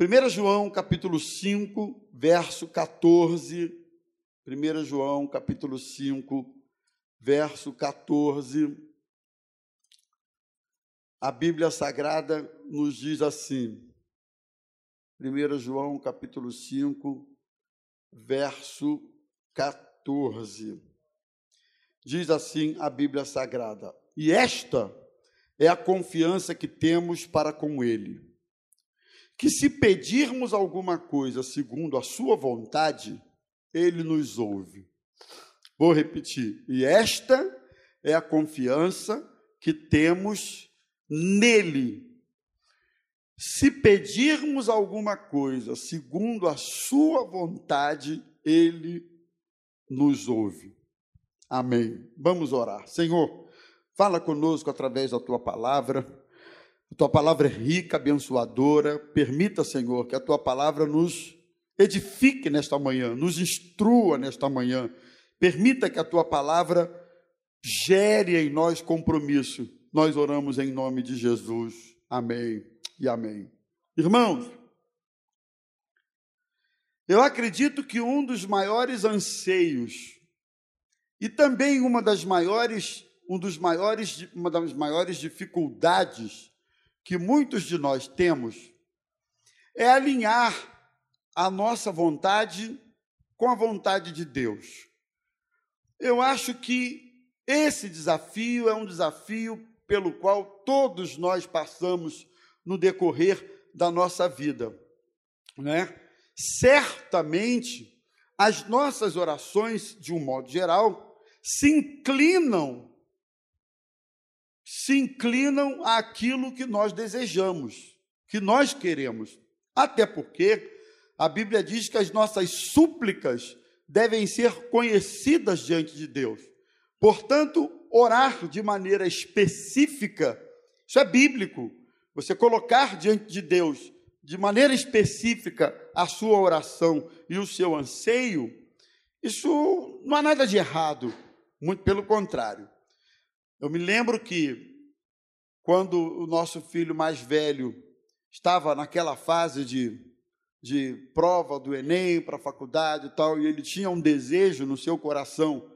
1 João capítulo 5, verso 14. 1 João capítulo 5, verso 14. A Bíblia Sagrada nos diz assim. 1 João capítulo 5, verso 14. Diz assim a Bíblia Sagrada: E esta é a confiança que temos para com Ele que se pedirmos alguma coisa segundo a sua vontade, ele nos ouve. Vou repetir. E esta é a confiança que temos nele. Se pedirmos alguma coisa segundo a sua vontade, ele nos ouve. Amém. Vamos orar. Senhor, fala conosco através da tua palavra. A tua palavra é rica, abençoadora. Permita, Senhor, que a tua palavra nos edifique nesta manhã, nos instrua nesta manhã. Permita que a tua palavra gere em nós compromisso. Nós oramos em nome de Jesus. Amém e amém. Irmãos, eu acredito que um dos maiores anseios e também uma das maiores, um dos maiores, uma das maiores dificuldades que muitos de nós temos é alinhar a nossa vontade com a vontade de Deus. Eu acho que esse desafio é um desafio pelo qual todos nós passamos no decorrer da nossa vida, né? Certamente as nossas orações, de um modo geral, se inclinam se inclinam àquilo que nós desejamos, que nós queremos. Até porque a Bíblia diz que as nossas súplicas devem ser conhecidas diante de Deus. Portanto, orar de maneira específica, isso é bíblico. Você colocar diante de Deus de maneira específica a sua oração e o seu anseio, isso não há nada de errado, muito pelo contrário. Eu me lembro que quando o nosso filho mais velho estava naquela fase de, de prova do Enem para a faculdade e tal, e ele tinha um desejo no seu coração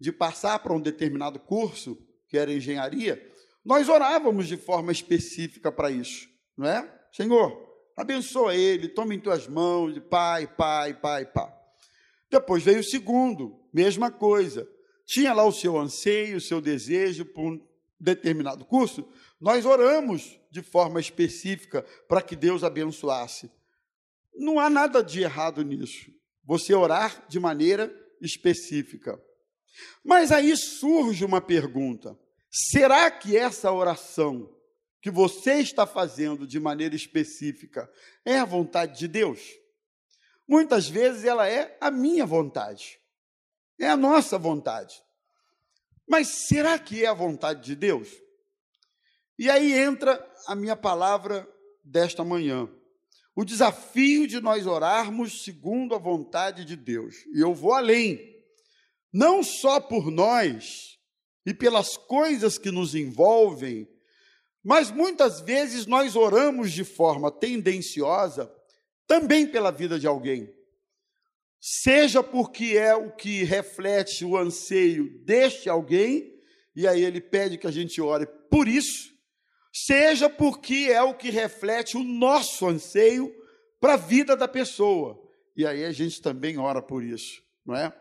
de passar para um determinado curso, que era engenharia, nós orávamos de forma específica para isso, não é? Senhor, abençoa ele, toma em tuas mãos, pai, pai, pai, pai. Depois veio o segundo, mesma coisa tinha lá o seu anseio, o seu desejo por um determinado curso, nós oramos de forma específica para que Deus abençoasse. Não há nada de errado nisso. Você orar de maneira específica. Mas aí surge uma pergunta: será que essa oração que você está fazendo de maneira específica é a vontade de Deus? Muitas vezes ela é a minha vontade. É a nossa vontade. Mas será que é a vontade de Deus? E aí entra a minha palavra desta manhã. O desafio de nós orarmos segundo a vontade de Deus. E eu vou além. Não só por nós e pelas coisas que nos envolvem, mas muitas vezes nós oramos de forma tendenciosa também pela vida de alguém seja porque é o que reflete o anseio deste alguém, e aí ele pede que a gente ore por isso, seja porque é o que reflete o nosso anseio para a vida da pessoa, e aí a gente também ora por isso, não é?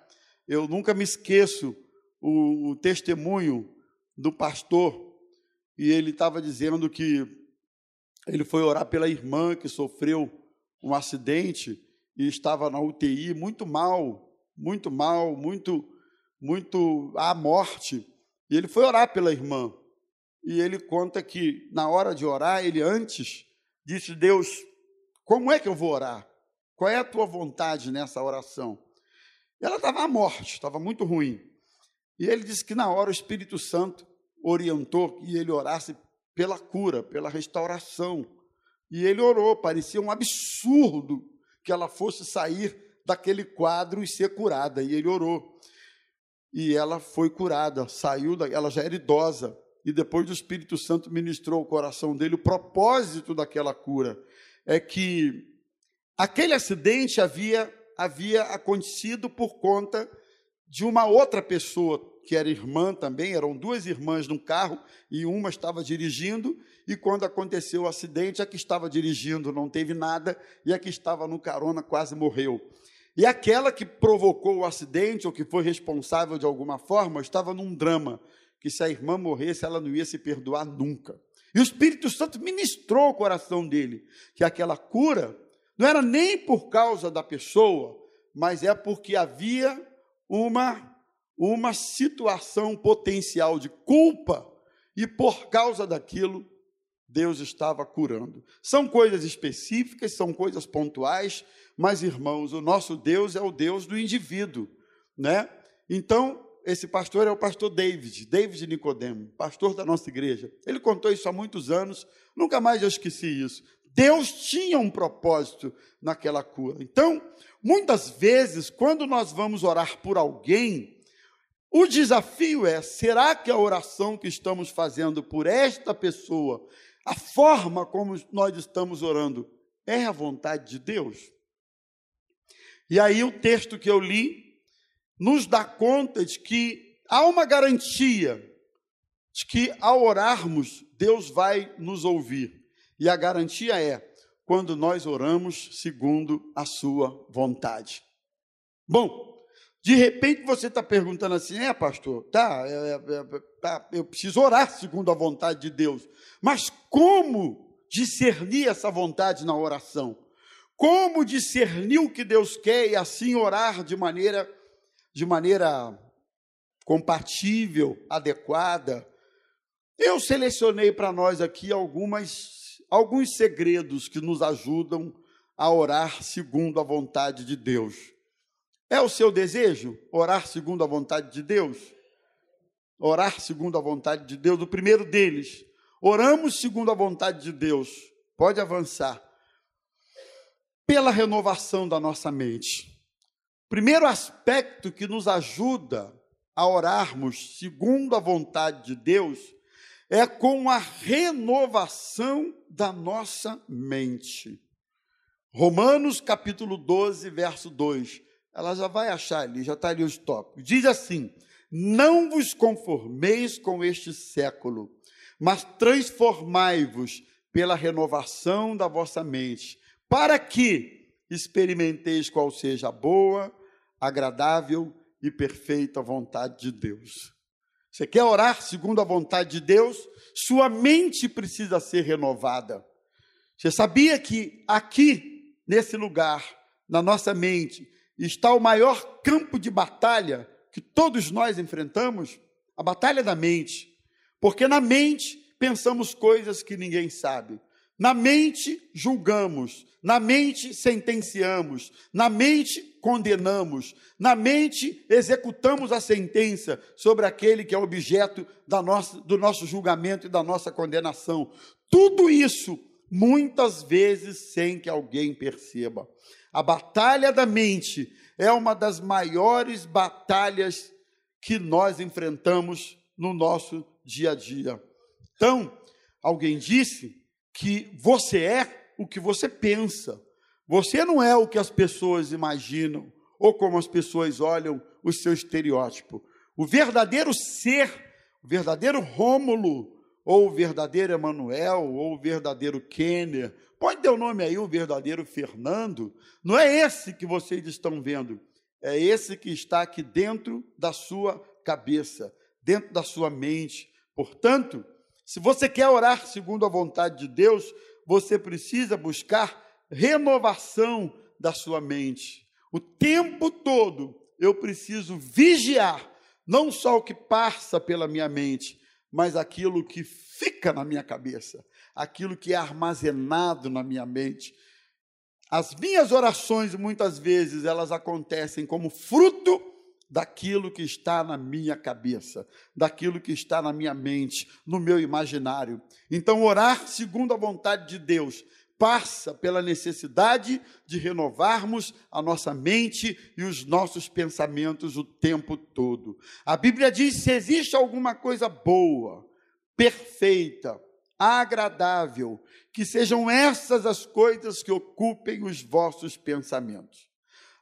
Eu nunca me esqueço o, o testemunho do pastor, e ele estava dizendo que ele foi orar pela irmã que sofreu um acidente, e estava na UTI muito mal, muito mal, muito, muito à morte. E ele foi orar pela irmã. E ele conta que na hora de orar, ele antes disse: Deus, como é que eu vou orar? Qual é a tua vontade nessa oração? E ela estava à morte, estava muito ruim. E ele disse que na hora o Espírito Santo orientou que ele orasse pela cura, pela restauração. E ele orou, parecia um absurdo que ela fosse sair daquele quadro e ser curada. E ele orou. E ela foi curada, saiu, da, ela já era idosa. E depois o Espírito Santo ministrou ao coração dele o propósito daquela cura. É que Aquele acidente havia, havia acontecido por conta de uma outra pessoa, que era irmã também, eram duas irmãs num carro e uma estava dirigindo, e quando aconteceu o acidente, a que estava dirigindo não teve nada e a que estava no carona quase morreu. E aquela que provocou o acidente ou que foi responsável de alguma forma estava num drama, que se a irmã morresse, ela não ia se perdoar nunca. E o Espírito Santo ministrou o coração dele que aquela cura não era nem por causa da pessoa, mas é porque havia uma uma situação potencial de culpa e por causa daquilo Deus estava curando. São coisas específicas, são coisas pontuais, mas irmãos, o nosso Deus é o Deus do indivíduo, né? Então, esse pastor é o pastor David, David Nicodemo, pastor da nossa igreja. Ele contou isso há muitos anos, nunca mais eu esqueci isso. Deus tinha um propósito naquela cura. Então, muitas vezes, quando nós vamos orar por alguém, o desafio é: será que a oração que estamos fazendo por esta pessoa, a forma como nós estamos orando, é a vontade de Deus? E aí o texto que eu li nos dá conta de que há uma garantia de que ao orarmos, Deus vai nos ouvir. E a garantia é quando nós oramos segundo a sua vontade. Bom, de repente você está perguntando assim, é pastor, tá, é, é, é, tá, eu preciso orar segundo a vontade de Deus. Mas como discernir essa vontade na oração? Como discernir o que Deus quer e assim orar de maneira de maneira compatível, adequada? Eu selecionei para nós aqui algumas alguns segredos que nos ajudam a orar segundo a vontade de Deus. É o seu desejo orar segundo a vontade de Deus? Orar segundo a vontade de Deus, o primeiro deles. Oramos segundo a vontade de Deus. Pode avançar pela renovação da nossa mente. Primeiro aspecto que nos ajuda a orarmos segundo a vontade de Deus é com a renovação da nossa mente. Romanos capítulo 12, verso 2. Ela já vai achar ali, já está ali os tópicos. Diz assim: Não vos conformeis com este século, mas transformai-vos pela renovação da vossa mente para que experimenteis qual seja a boa, agradável e perfeita vontade de Deus. Você quer orar segundo a vontade de Deus? Sua mente precisa ser renovada. Você sabia que aqui, nesse lugar, na nossa mente, está o maior campo de batalha que todos nós enfrentamos? A batalha da mente. Porque na mente pensamos coisas que ninguém sabe. Na mente julgamos, na mente sentenciamos, na mente condenamos, na mente executamos a sentença sobre aquele que é objeto da nossa, do nosso julgamento e da nossa condenação. Tudo isso, muitas vezes, sem que alguém perceba. A batalha da mente é uma das maiores batalhas que nós enfrentamos no nosso dia a dia. Então, alguém disse que você é o que você pensa. Você não é o que as pessoas imaginam ou como as pessoas olham o seu estereótipo. O verdadeiro ser, o verdadeiro Rômulo, ou o verdadeiro Emanuel, ou o verdadeiro Kenner, pode ter o nome aí, o verdadeiro Fernando, não é esse que vocês estão vendo, é esse que está aqui dentro da sua cabeça, dentro da sua mente. Portanto, se você quer orar segundo a vontade de Deus, você precisa buscar renovação da sua mente. O tempo todo eu preciso vigiar não só o que passa pela minha mente, mas aquilo que fica na minha cabeça, aquilo que é armazenado na minha mente. As minhas orações muitas vezes elas acontecem como fruto daquilo que está na minha cabeça, daquilo que está na minha mente, no meu imaginário. Então, orar segundo a vontade de Deus passa pela necessidade de renovarmos a nossa mente e os nossos pensamentos o tempo todo. A Bíblia diz: se existe alguma coisa boa, perfeita, agradável. Que sejam essas as coisas que ocupem os vossos pensamentos.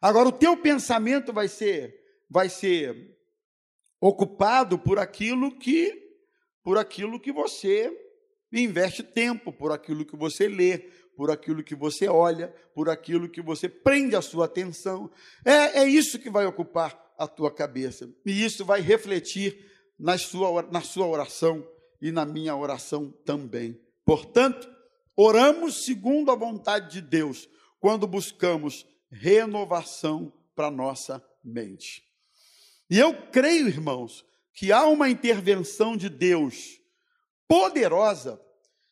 Agora, o teu pensamento vai ser, vai ser ocupado por aquilo que, por aquilo que você investe tempo, por aquilo que você lê, por aquilo que você olha, por aquilo que você prende a sua atenção. É, é isso que vai ocupar a tua cabeça. E isso vai refletir na sua, na sua oração e na minha oração também. Portanto, oramos segundo a vontade de Deus, quando buscamos renovação para nossa mente. E eu creio, irmãos, que há uma intervenção de Deus poderosa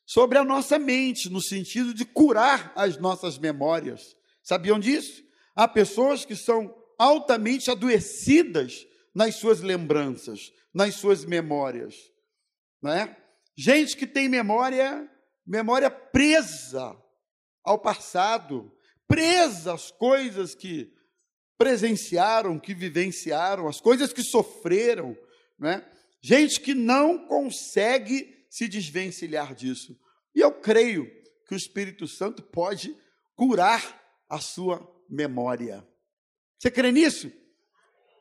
sobre a nossa mente, no sentido de curar as nossas memórias. Sabiam disso? Há pessoas que são altamente adoecidas nas suas lembranças, nas suas memórias, é? Gente que tem memória, memória presa ao passado, presa às coisas que presenciaram, que vivenciaram, as coisas que sofreram, é? Gente que não consegue se desvencilhar disso. E eu creio que o Espírito Santo pode curar a sua memória. Você crê nisso?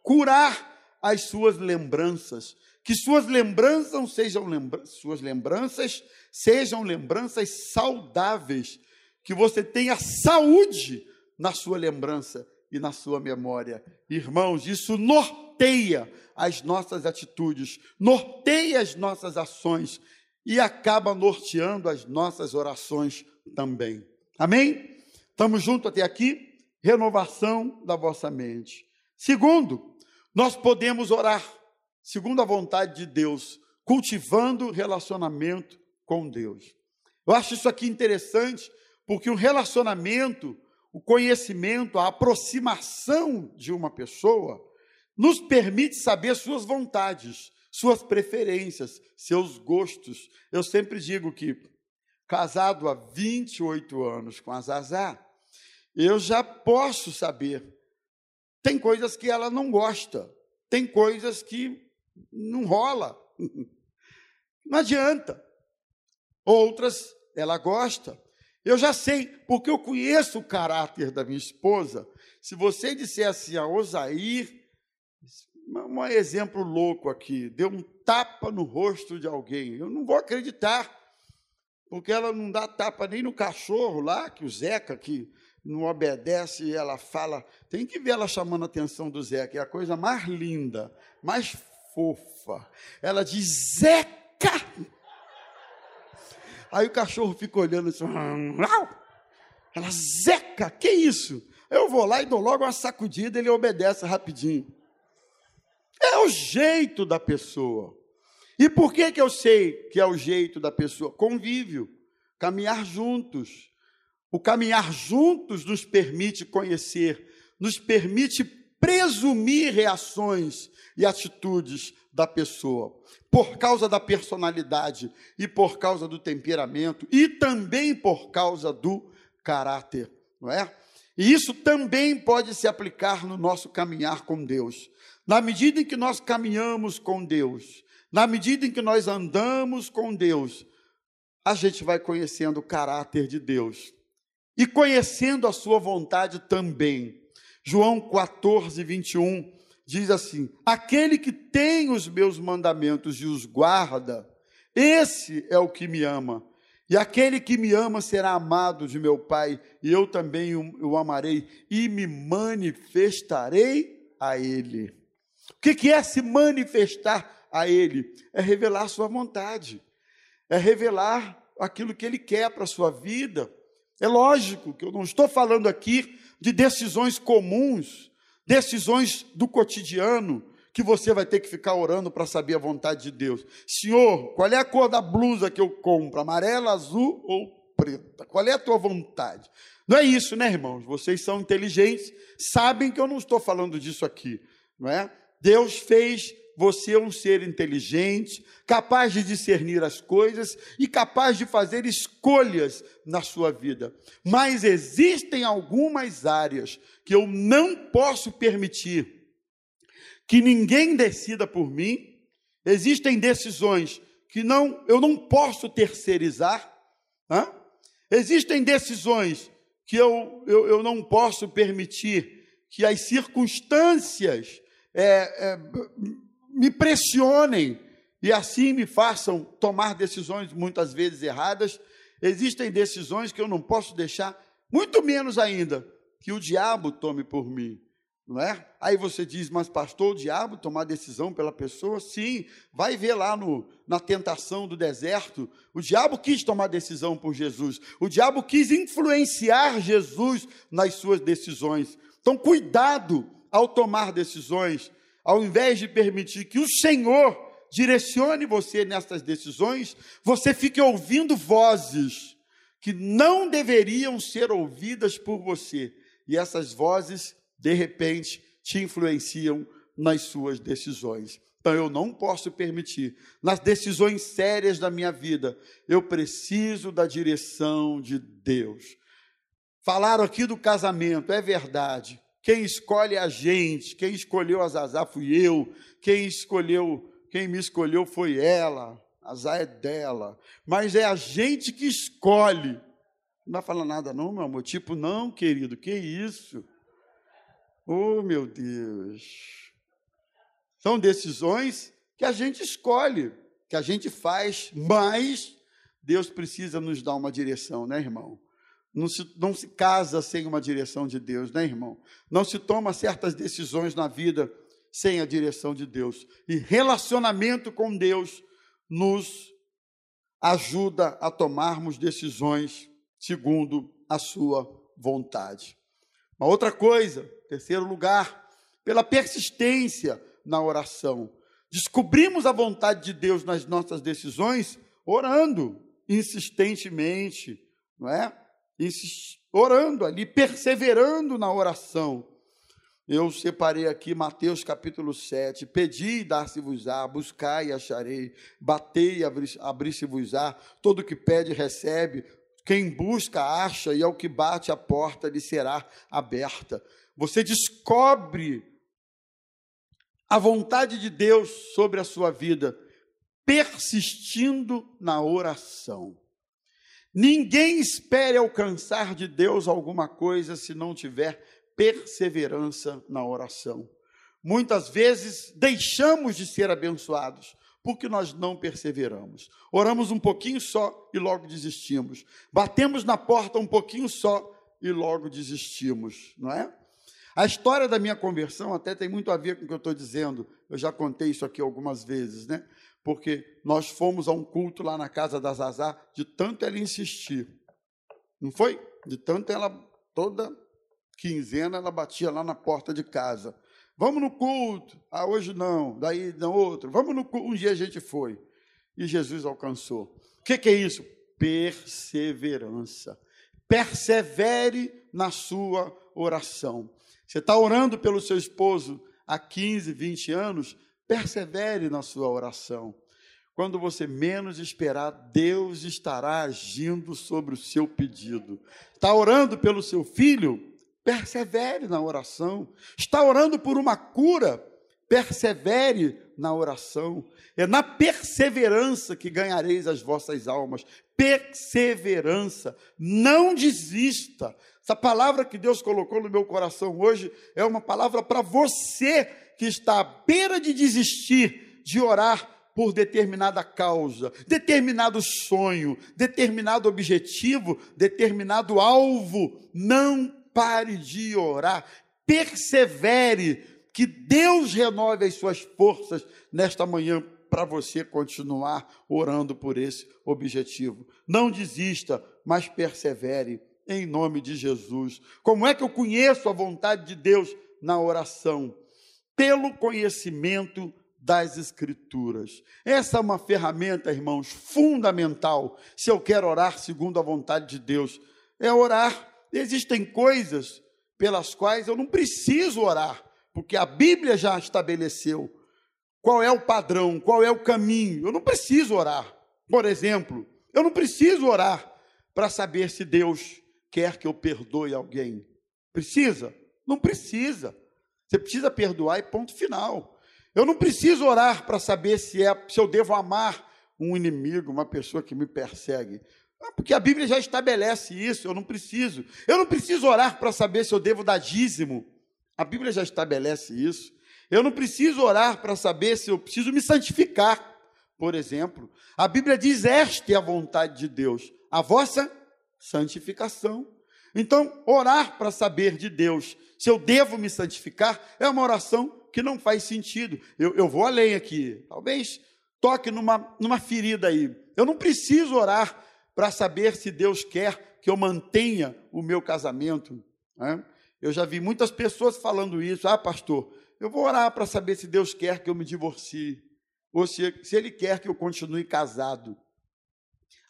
Curar as suas lembranças. Que suas lembranças sejam lembra suas lembranças sejam lembranças saudáveis. Que você tenha saúde na sua lembrança e na sua memória. Irmãos, isso norteia as nossas atitudes, norteia as nossas ações e acaba norteando as nossas orações também. Amém? Estamos juntos até aqui? Renovação da vossa mente. Segundo, nós podemos orar segundo a vontade de Deus, cultivando relacionamento com Deus. Eu acho isso aqui interessante, porque o relacionamento, o conhecimento, a aproximação de uma pessoa nos permite saber suas vontades, suas preferências, seus gostos. Eu sempre digo que, casado há 28 anos com a Zazá, eu já posso saber. Tem coisas que ela não gosta, tem coisas que não rola. Não adianta. Outras ela gosta. Eu já sei, porque eu conheço o caráter da minha esposa. Se você disser assim, a Osair um exemplo louco aqui, deu um tapa no rosto de alguém. Eu não vou acreditar, porque ela não dá tapa nem no cachorro lá, que o Zeca, que não obedece, e ela fala. Tem que ver ela chamando a atenção do Zeca, é a coisa mais linda, mais fofa. Ela diz: Zeca! Aí o cachorro fica olhando assim, ela, Zeca, que isso? Eu vou lá e dou logo uma sacudida, ele obedece rapidinho. É o jeito da pessoa. E por que, que eu sei que é o jeito da pessoa? Convívio, caminhar juntos. O caminhar juntos nos permite conhecer, nos permite presumir reações e atitudes da pessoa, por causa da personalidade e por causa do temperamento e também por causa do caráter, não é? E isso também pode se aplicar no nosso caminhar com Deus. Na medida em que nós caminhamos com Deus, na medida em que nós andamos com Deus, a gente vai conhecendo o caráter de Deus e conhecendo a sua vontade também. João 14, 21 diz assim: Aquele que tem os meus mandamentos e os guarda, esse é o que me ama. E aquele que me ama será amado de meu Pai, e eu também o, amarei e me manifestarei a ele. O que é se manifestar a Ele? É revelar sua vontade, é revelar aquilo que Ele quer para a sua vida. É lógico que eu não estou falando aqui de decisões comuns, decisões do cotidiano, que você vai ter que ficar orando para saber a vontade de Deus. Senhor, qual é a cor da blusa que eu compro? Amarela, azul ou preta? Qual é a tua vontade? Não é isso, né, irmãos? Vocês são inteligentes, sabem que eu não estou falando disso aqui, não é? Deus fez você um ser inteligente, capaz de discernir as coisas e capaz de fazer escolhas na sua vida. Mas existem algumas áreas que eu não posso permitir que ninguém decida por mim. Existem decisões que não, eu não posso terceirizar. Hã? Existem decisões que eu, eu, eu não posso permitir que as circunstâncias é, é, me pressionem e assim me façam tomar decisões muitas vezes erradas. Existem decisões que eu não posso deixar, muito menos ainda que o diabo tome por mim. Não é? Aí você diz, mas pastor, o diabo tomar decisão pela pessoa? Sim, vai ver lá no, na tentação do deserto. O diabo quis tomar decisão por Jesus. O diabo quis influenciar Jesus nas suas decisões. Então, cuidado ao tomar decisões, ao invés de permitir que o Senhor direcione você nessas decisões, você fique ouvindo vozes que não deveriam ser ouvidas por você. E essas vozes, de repente, te influenciam nas suas decisões. Então eu não posso permitir, nas decisões sérias da minha vida, eu preciso da direção de Deus. Falaram aqui do casamento, é verdade. Quem escolhe a gente, quem escolheu a Zazá fui eu, quem escolheu quem me escolheu foi ela, azar é dela. Mas é a gente que escolhe. Não vai falar nada, não, meu amor? Tipo, não, querido, que isso? Oh, meu Deus. São decisões que a gente escolhe, que a gente faz, mas Deus precisa nos dar uma direção, né, irmão? Não se, não se casa sem uma direção de Deus, né, irmão? Não se toma certas decisões na vida sem a direção de Deus. E relacionamento com Deus nos ajuda a tomarmos decisões segundo a sua vontade. Uma outra coisa, terceiro lugar, pela persistência na oração. Descobrimos a vontade de Deus nas nossas decisões orando insistentemente, não é? Orando ali, perseverando na oração eu separei aqui Mateus capítulo 7. Pedi e dar-se-vos-á, buscai e acharei, batei e abrir-se-vos-á. Todo que pede, recebe. Quem busca, acha, e ao que bate a porta lhe será aberta. Você descobre a vontade de Deus sobre a sua vida, persistindo na oração. Ninguém espere alcançar de Deus alguma coisa se não tiver perseverança na oração. Muitas vezes deixamos de ser abençoados porque nós não perseveramos. Oramos um pouquinho só e logo desistimos. Batemos na porta um pouquinho só e logo desistimos, não é? A história da minha conversão até tem muito a ver com o que eu estou dizendo. Eu já contei isso aqui algumas vezes, né? Porque nós fomos a um culto lá na casa da Zazá, de tanto ela insistir. Não foi? De tanto ela toda quinzena, ela batia lá na porta de casa. Vamos no culto. Ah, hoje não. Daí, não, outro. Vamos no culto. Um dia a gente foi. E Jesus alcançou. O que, que é isso? Perseverança. Persevere na sua oração. Você está orando pelo seu esposo há 15, 20 anos? Persevere na sua oração. Quando você menos esperar, Deus estará agindo sobre o seu pedido. Está orando pelo seu filho? persevere na oração. Está orando por uma cura, persevere na oração. É na perseverança que ganhareis as vossas almas. Perseverança. Não desista. Essa palavra que Deus colocou no meu coração hoje é uma palavra para você que está à beira de desistir de orar por determinada causa, determinado sonho, determinado objetivo, determinado alvo. Não pare de orar, persevere, que Deus renove as suas forças nesta manhã para você continuar orando por esse objetivo. Não desista, mas persevere em nome de Jesus. Como é que eu conheço a vontade de Deus na oração? Pelo conhecimento das Escrituras. Essa é uma ferramenta, irmãos, fundamental se eu quero orar segundo a vontade de Deus. É orar Existem coisas pelas quais eu não preciso orar, porque a Bíblia já estabeleceu qual é o padrão, qual é o caminho. Eu não preciso orar. Por exemplo, eu não preciso orar para saber se Deus quer que eu perdoe alguém. Precisa? Não precisa. Você precisa perdoar e ponto final. Eu não preciso orar para saber se, é, se eu devo amar um inimigo, uma pessoa que me persegue. Ah, porque a Bíblia já estabelece isso, eu não preciso. Eu não preciso orar para saber se eu devo dar dízimo. A Bíblia já estabelece isso. Eu não preciso orar para saber se eu preciso me santificar, por exemplo. A Bíblia diz: esta é a vontade de Deus, a vossa santificação. Então, orar para saber de Deus se eu devo me santificar é uma oração que não faz sentido. Eu, eu vou além aqui. Talvez toque numa, numa ferida aí. Eu não preciso orar para saber se Deus quer que eu mantenha o meu casamento. Né? Eu já vi muitas pessoas falando isso. Ah, pastor, eu vou orar para saber se Deus quer que eu me divorcie, ou se, se Ele quer que eu continue casado.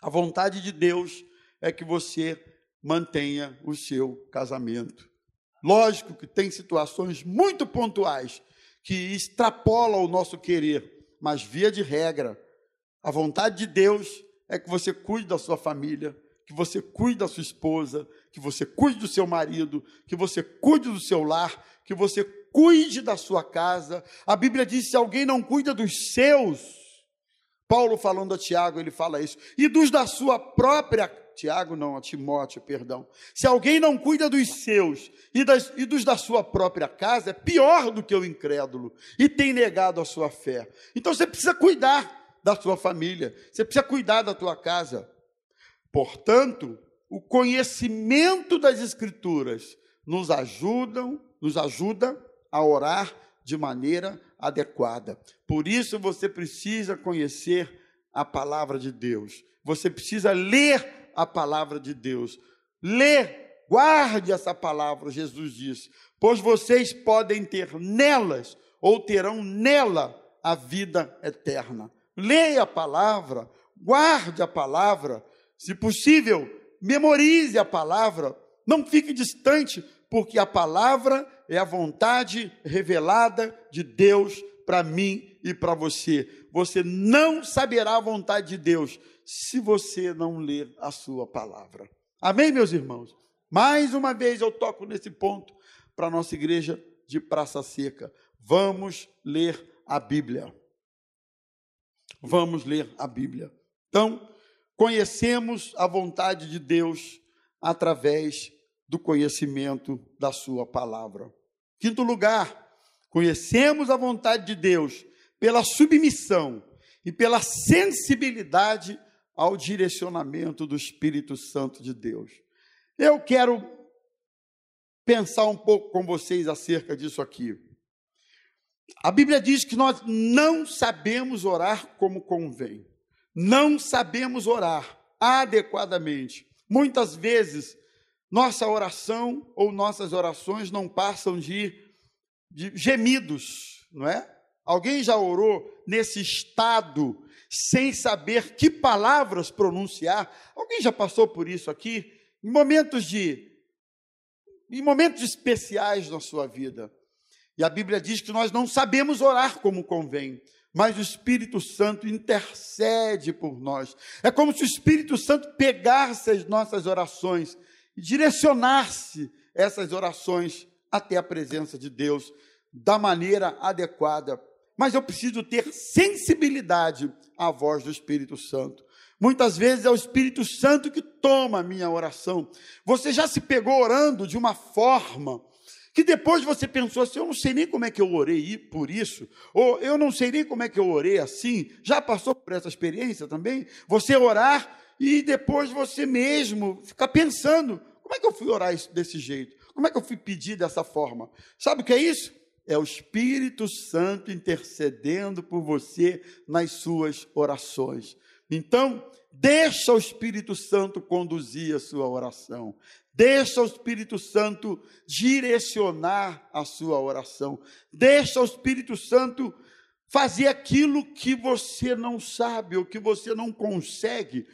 A vontade de Deus é que você mantenha o seu casamento. Lógico que tem situações muito pontuais que extrapolam o nosso querer, mas via de regra, a vontade de Deus é que você cuide da sua família, que você cuide da sua esposa, que você cuide do seu marido, que você cuide do seu lar, que você cuide da sua casa. A Bíblia diz: se alguém não cuida dos seus, Paulo falando a Tiago, ele fala isso, e dos da sua própria Tiago não, a Timóteo, perdão. Se alguém não cuida dos seus e, das, e, dos da sua própria casa, é pior do que o incrédulo e tem negado a sua fé. Então você precisa cuidar da sua família, você precisa cuidar da tua casa. Portanto, o conhecimento das escrituras nos ajudam, nos ajuda a orar de maneira adequada. Por isso você precisa conhecer a palavra de Deus. Você precisa ler a palavra de Deus. Lê, guarde essa palavra, Jesus disse, pois vocês podem ter nelas ou terão nela a vida eterna. Leia a palavra, guarde a palavra, se possível, memorize a palavra, não fique distante, porque a palavra é a vontade revelada de Deus para mim e para você. Você não saberá a vontade de Deus se você não ler a sua palavra. Amém, meus irmãos? Mais uma vez eu toco nesse ponto para a nossa igreja de Praça Seca. Vamos ler a Bíblia. Vamos ler a Bíblia. Então, conhecemos a vontade de Deus através do conhecimento da Sua palavra. Quinto lugar, conhecemos a vontade de Deus pela submissão e pela sensibilidade ao direcionamento do Espírito Santo de Deus. Eu quero pensar um pouco com vocês acerca disso aqui. A Bíblia diz que nós não sabemos orar como convém, não sabemos orar adequadamente. Muitas vezes, nossa oração ou nossas orações não passam de, de gemidos, não é? Alguém já orou nesse estado sem saber que palavras pronunciar? Alguém já passou por isso aqui? Em momentos de em momentos especiais na sua vida. E a Bíblia diz que nós não sabemos orar como convém, mas o Espírito Santo intercede por nós. É como se o Espírito Santo pegasse as nossas orações e direcionasse essas orações até a presença de Deus da maneira adequada. Mas eu preciso ter sensibilidade à voz do Espírito Santo. Muitas vezes é o Espírito Santo que toma a minha oração. Você já se pegou orando de uma forma que depois você pensou assim: eu não sei nem como é que eu orei por isso, ou eu não sei nem como é que eu orei assim. Já passou por essa experiência também? Você orar e depois você mesmo ficar pensando: como é que eu fui orar desse jeito? Como é que eu fui pedir dessa forma? Sabe o que é isso? É o Espírito Santo intercedendo por você nas suas orações. Então, deixa o Espírito Santo conduzir a sua oração. Deixa o Espírito Santo direcionar a sua oração. Deixa o Espírito Santo fazer aquilo que você não sabe, ou que você não consegue,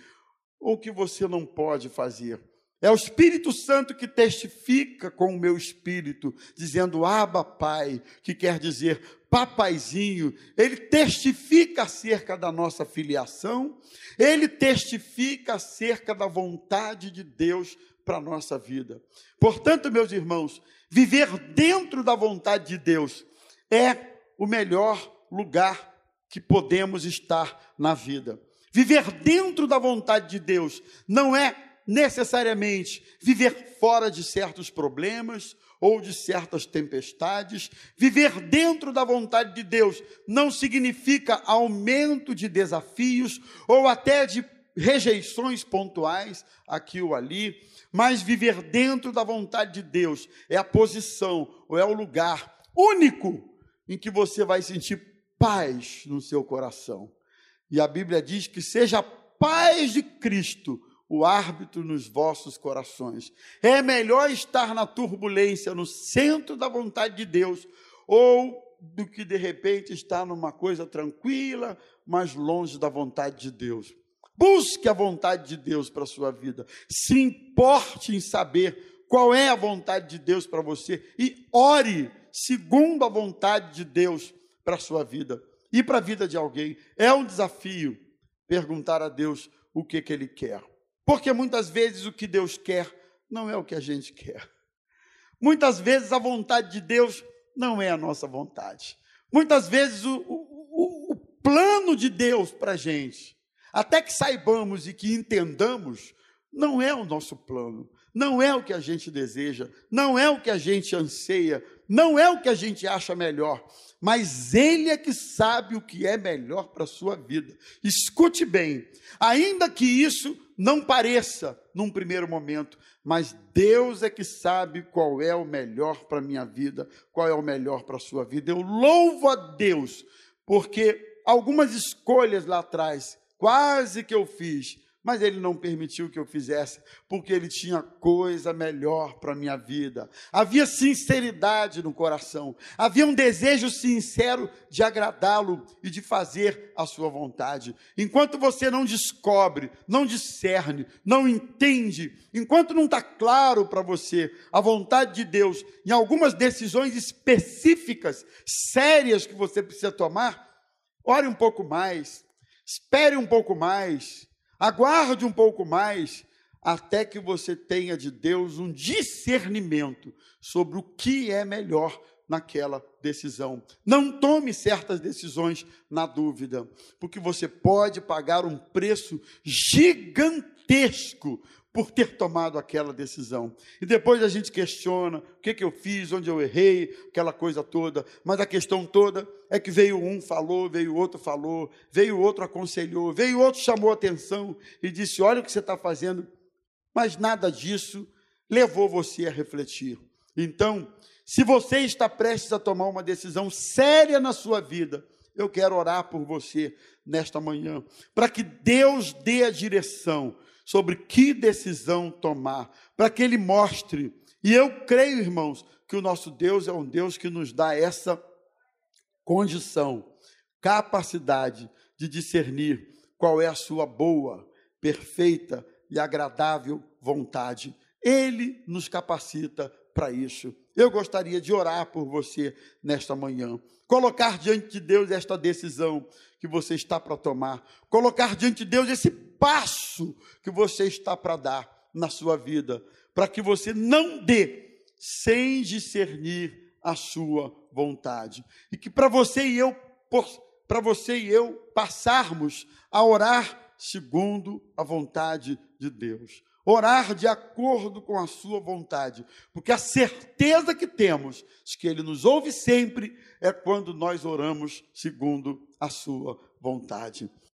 ou que você não pode fazer. É o Espírito Santo que testifica com o meu espírito, dizendo Abba Pai, que quer dizer papaizinho. Ele testifica acerca da nossa filiação, ele testifica acerca da vontade de Deus para a nossa vida. Portanto, meus irmãos, viver dentro da vontade de Deus é o melhor lugar que podemos estar na vida. Viver dentro da vontade de Deus não é necessariamente viver fora de certos problemas ou de certas tempestades. Viver dentro da vontade de Deus não significa aumento de desafios ou até de rejeições pontuais aqui ou ali, mas viver dentro da vontade de Deus é a posição ou é o lugar único em que você vai sentir paz no seu coração. E a Bíblia diz que seja paz de Cristo o árbitro nos vossos corações. É melhor estar na turbulência, no centro da vontade de Deus, ou do que de repente estar numa coisa tranquila, mas longe da vontade de Deus. Busque a vontade de Deus para a sua vida. Se importe em saber qual é a vontade de Deus para você e ore segundo a vontade de Deus para a sua vida e para a vida de alguém. É um desafio perguntar a Deus o que, que Ele quer. Porque muitas vezes o que Deus quer não é o que a gente quer. Muitas vezes a vontade de Deus não é a nossa vontade. Muitas vezes o, o, o plano de Deus para a gente, até que saibamos e que entendamos, não é o nosso plano, não é o que a gente deseja, não é o que a gente anseia, não é o que a gente acha melhor, mas Ele é que sabe o que é melhor para a sua vida. Escute bem, ainda que isso não pareça num primeiro momento, mas Deus é que sabe qual é o melhor para a minha vida, qual é o melhor para a sua vida. Eu louvo a Deus, porque algumas escolhas lá atrás, quase que eu fiz, mas ele não permitiu que eu fizesse, porque ele tinha coisa melhor para a minha vida. Havia sinceridade no coração, havia um desejo sincero de agradá-lo e de fazer a sua vontade. Enquanto você não descobre, não discerne, não entende, enquanto não está claro para você a vontade de Deus em algumas decisões específicas, sérias que você precisa tomar, ore um pouco mais, espere um pouco mais Aguarde um pouco mais até que você tenha de Deus um discernimento sobre o que é melhor naquela decisão. Não tome certas decisões na dúvida, porque você pode pagar um preço gigantesco por ter tomado aquela decisão. E depois a gente questiona o que, que eu fiz, onde eu errei, aquela coisa toda. Mas a questão toda é que veio um, falou, veio outro, falou, veio outro, aconselhou, veio outro, chamou atenção e disse: Olha o que você está fazendo. Mas nada disso levou você a refletir. Então, se você está prestes a tomar uma decisão séria na sua vida, eu quero orar por você nesta manhã, para que Deus dê a direção sobre que decisão tomar, para que Ele mostre. E eu creio, irmãos, que o nosso Deus é um Deus que nos dá essa condição, capacidade de discernir qual é a sua boa, perfeita e agradável vontade. Ele nos capacita para isso. Eu gostaria de orar por você nesta manhã. Colocar diante de Deus esta decisão que você está para tomar. Colocar diante de Deus esse passo que você está para dar na sua vida, para que você não dê sem discernir a sua vontade. E que para você e eu, para você e eu passarmos a orar segundo a vontade de Deus. Orar de acordo com a sua vontade, porque a certeza que temos de que ele nos ouve sempre é quando nós oramos segundo a sua vontade.